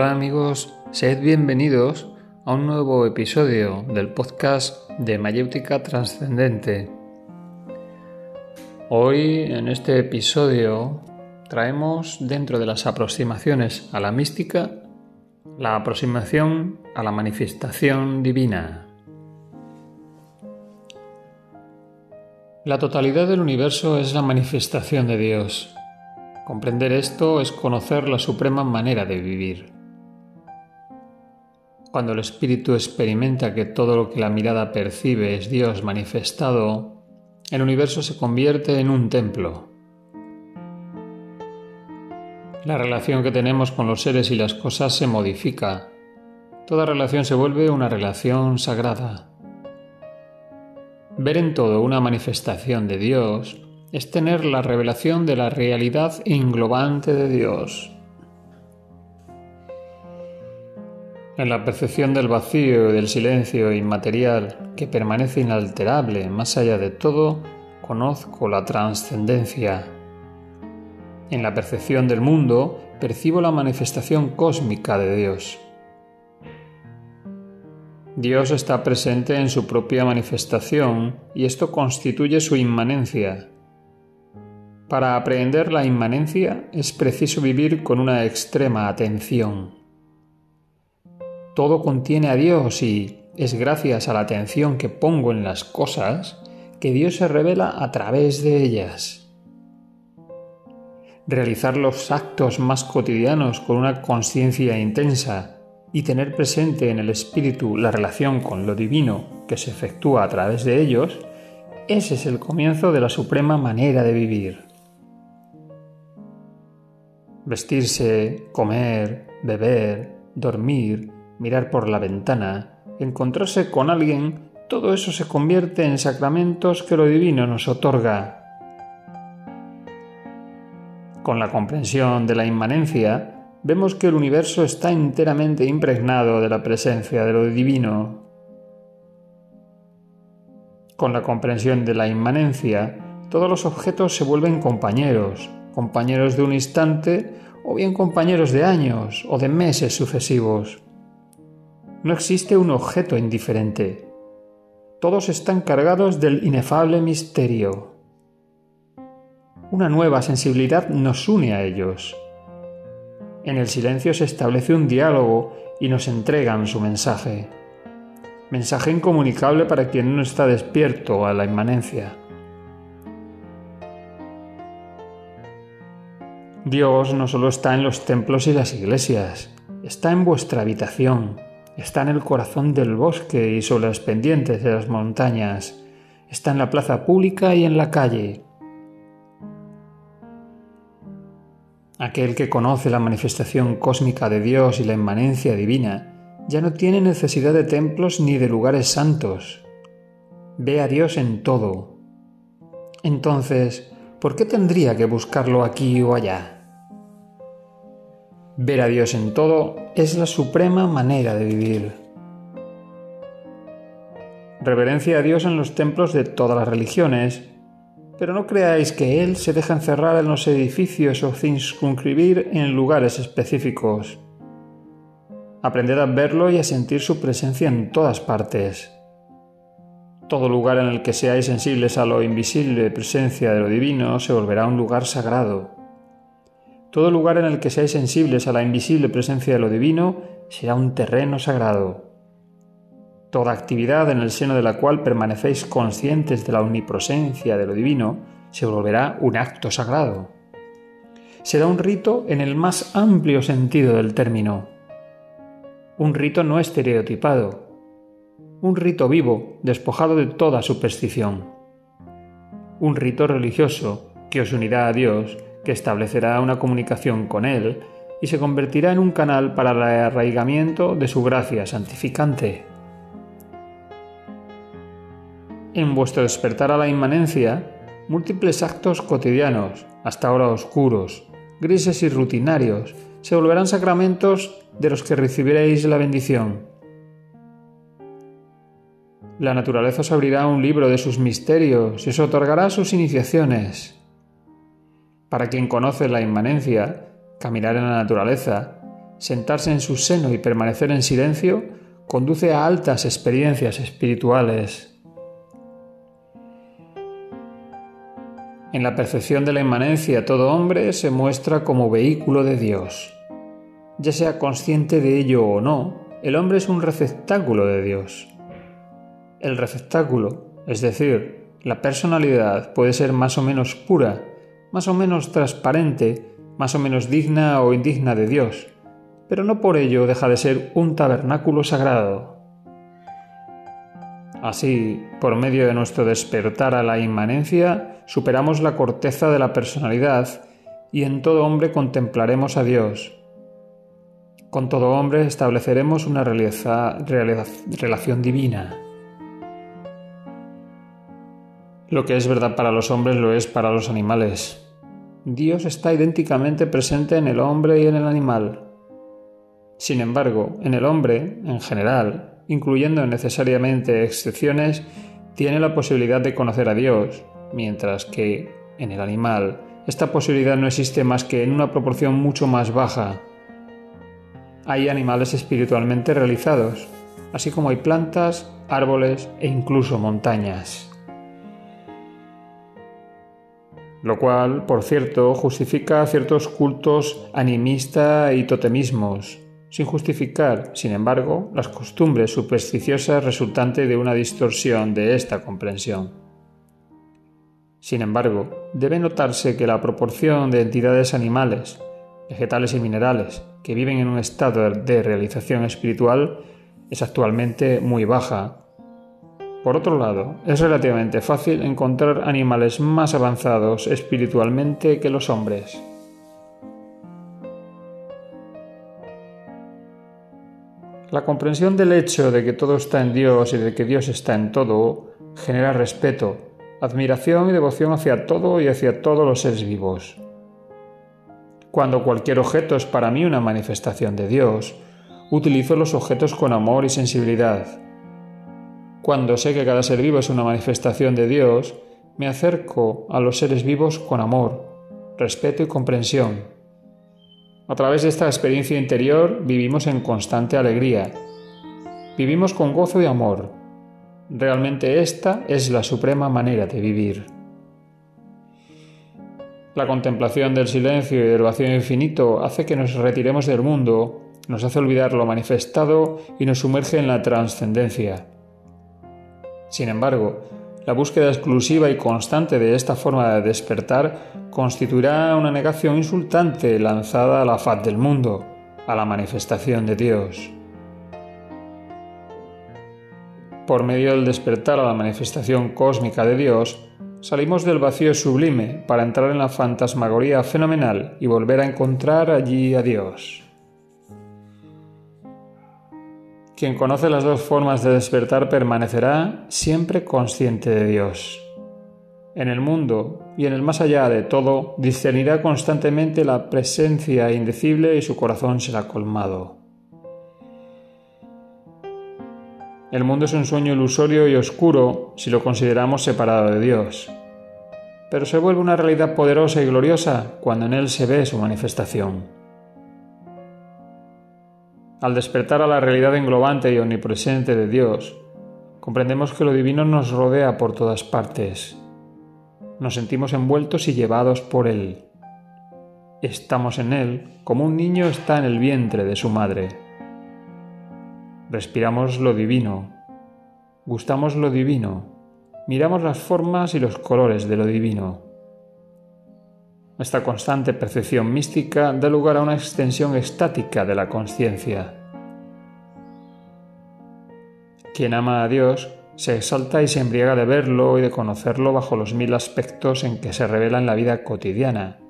Hola amigos, sed bienvenidos a un nuevo episodio del podcast de Mayéutica Trascendente. Hoy en este episodio traemos dentro de las aproximaciones a la mística la aproximación a la manifestación divina. La totalidad del universo es la manifestación de Dios. Comprender esto es conocer la suprema manera de vivir. Cuando el espíritu experimenta que todo lo que la mirada percibe es Dios manifestado, el universo se convierte en un templo. La relación que tenemos con los seres y las cosas se modifica. Toda relación se vuelve una relación sagrada. Ver en todo una manifestación de Dios es tener la revelación de la realidad englobante de Dios. En la percepción del vacío y del silencio inmaterial que permanece inalterable más allá de todo, conozco la trascendencia. En la percepción del mundo percibo la manifestación cósmica de Dios. Dios está presente en su propia manifestación y esto constituye su inmanencia. Para aprehender la inmanencia es preciso vivir con una extrema atención. Todo contiene a Dios y es gracias a la atención que pongo en las cosas que Dios se revela a través de ellas. Realizar los actos más cotidianos con una conciencia intensa y tener presente en el espíritu la relación con lo divino que se efectúa a través de ellos, ese es el comienzo de la suprema manera de vivir vestirse, comer, beber, dormir, mirar por la ventana, encontrarse con alguien, todo eso se convierte en sacramentos que lo divino nos otorga. Con la comprensión de la inmanencia, vemos que el universo está enteramente impregnado de la presencia de lo divino. Con la comprensión de la inmanencia, todos los objetos se vuelven compañeros, compañeros de un instante o bien compañeros de años o de meses sucesivos. No existe un objeto indiferente. Todos están cargados del inefable misterio. Una nueva sensibilidad nos une a ellos. En el silencio se establece un diálogo y nos entregan su mensaje. Mensaje incomunicable para quien no está despierto a la inmanencia. Dios no solo está en los templos y las iglesias, está en vuestra habitación, está en el corazón del bosque y sobre las pendientes de las montañas, está en la plaza pública y en la calle. Aquel que conoce la manifestación cósmica de Dios y la inmanencia divina ya no tiene necesidad de templos ni de lugares santos. Ve a Dios en todo. Entonces, ¿por qué tendría que buscarlo aquí o allá? Ver a Dios en todo es la suprema manera de vivir. Reverencia a Dios en los templos de todas las religiones, pero no creáis que Él se deja encerrar en los edificios o circunscribir en lugares específicos. Aprended a verlo y a sentir su presencia en todas partes. Todo lugar en el que seáis sensibles a lo invisible presencia de lo divino se volverá un lugar sagrado. Todo lugar en el que seáis sensibles a la invisible presencia de lo divino será un terreno sagrado. Toda actividad en el seno de la cual permanecéis conscientes de la omnipresencia de lo divino se volverá un acto sagrado. Será un rito en el más amplio sentido del término. Un rito no estereotipado. Un rito vivo, despojado de toda superstición. Un rito religioso que os unirá a Dios que establecerá una comunicación con Él y se convertirá en un canal para el arraigamiento de su gracia santificante. En vuestro despertar a la inmanencia, múltiples actos cotidianos, hasta ahora oscuros, grises y rutinarios, se volverán sacramentos de los que recibiréis la bendición. La naturaleza os abrirá un libro de sus misterios y os otorgará sus iniciaciones. Para quien conoce la inmanencia, caminar en la naturaleza, sentarse en su seno y permanecer en silencio conduce a altas experiencias espirituales. En la percepción de la inmanencia, todo hombre se muestra como vehículo de Dios. Ya sea consciente de ello o no, el hombre es un receptáculo de Dios. El receptáculo, es decir, la personalidad puede ser más o menos pura, más o menos transparente, más o menos digna o indigna de Dios, pero no por ello deja de ser un tabernáculo sagrado. Así, por medio de nuestro despertar a la inmanencia, superamos la corteza de la personalidad y en todo hombre contemplaremos a Dios. Con todo hombre estableceremos una relación divina. Lo que es verdad para los hombres lo es para los animales. Dios está idénticamente presente en el hombre y en el animal. Sin embargo, en el hombre, en general, incluyendo necesariamente excepciones, tiene la posibilidad de conocer a Dios, mientras que en el animal esta posibilidad no existe más que en una proporción mucho más baja. Hay animales espiritualmente realizados, así como hay plantas, árboles e incluso montañas. Lo cual, por cierto, justifica ciertos cultos animista y totemismos, sin justificar, sin embargo, las costumbres supersticiosas resultantes de una distorsión de esta comprensión. Sin embargo, debe notarse que la proporción de entidades animales, vegetales y minerales que viven en un estado de realización espiritual es actualmente muy baja. Por otro lado, es relativamente fácil encontrar animales más avanzados espiritualmente que los hombres. La comprensión del hecho de que todo está en Dios y de que Dios está en todo genera respeto, admiración y devoción hacia todo y hacia todos los seres vivos. Cuando cualquier objeto es para mí una manifestación de Dios, utilizo los objetos con amor y sensibilidad. Cuando sé que cada ser vivo es una manifestación de Dios, me acerco a los seres vivos con amor, respeto y comprensión a través de esta experiencia interior vivimos en constante alegría. Vivimos con gozo y amor. Realmente esta es la suprema manera de vivir. La contemplación del silencio y del vacío infinito hace que nos retiremos del mundo, nos hace olvidar lo manifestado y nos sumerge en la trascendencia. Sin embargo, la búsqueda exclusiva y constante de esta forma de despertar constituirá una negación insultante lanzada a la faz del mundo, a la manifestación de Dios. Por medio del despertar a la manifestación cósmica de Dios, salimos del vacío sublime para entrar en la fantasmagoría fenomenal y volver a encontrar allí a Dios. Quien conoce las dos formas de despertar permanecerá siempre consciente de Dios. En el mundo y en el más allá de todo discernirá constantemente la presencia indecible y su corazón será colmado. El mundo es un sueño ilusorio y oscuro si lo consideramos separado de Dios, pero se vuelve una realidad poderosa y gloriosa cuando en él se ve su manifestación. Al despertar a la realidad englobante y omnipresente de Dios, comprendemos que lo divino nos rodea por todas partes. Nos sentimos envueltos y llevados por Él. Estamos en Él como un niño está en el vientre de su madre. Respiramos lo divino, gustamos lo divino, miramos las formas y los colores de lo divino. Esta constante percepción mística da lugar a una extensión estática de la conciencia. Quien ama a Dios se exalta y se embriaga de verlo y de conocerlo bajo los mil aspectos en que se revela en la vida cotidiana.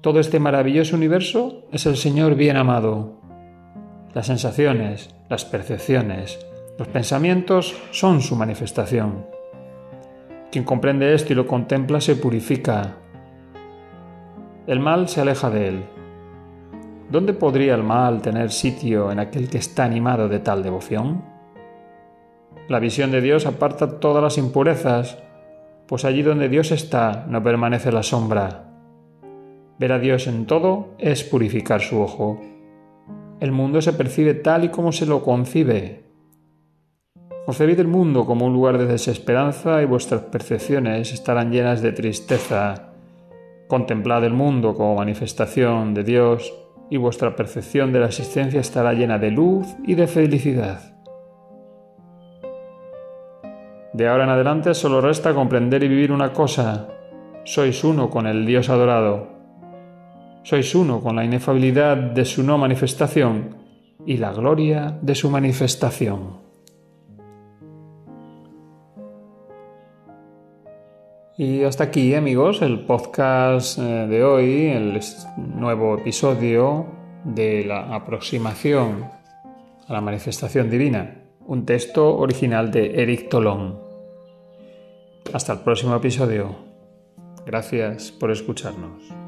Todo este maravilloso universo es el Señor bien amado. Las sensaciones, las percepciones, los pensamientos son su manifestación. Quien comprende esto y lo contempla se purifica, el mal se aleja de él. ¿Dónde podría el mal tener sitio en aquel que está animado de tal devoción? La visión de Dios aparta todas las impurezas, pues allí donde Dios está no permanece la sombra. Ver a Dios en todo es purificar su ojo. el mundo se percibe tal y como se lo concibe. Concebid el mundo como un lugar de desesperanza y vuestras percepciones estarán llenas de tristeza. Contemplad el mundo como manifestación de Dios y vuestra percepción de la existencia estará llena de luz y de felicidad. De ahora en adelante solo resta comprender y vivir una cosa. Sois uno con el Dios adorado. Sois uno con la inefabilidad de su no manifestación y la gloria de su manifestación. Y hasta aquí, amigos, el podcast eh, de hoy, el nuevo episodio de la aproximación a la manifestación divina, un texto original de Eric Tolón. Hasta el próximo episodio. Gracias por escucharnos.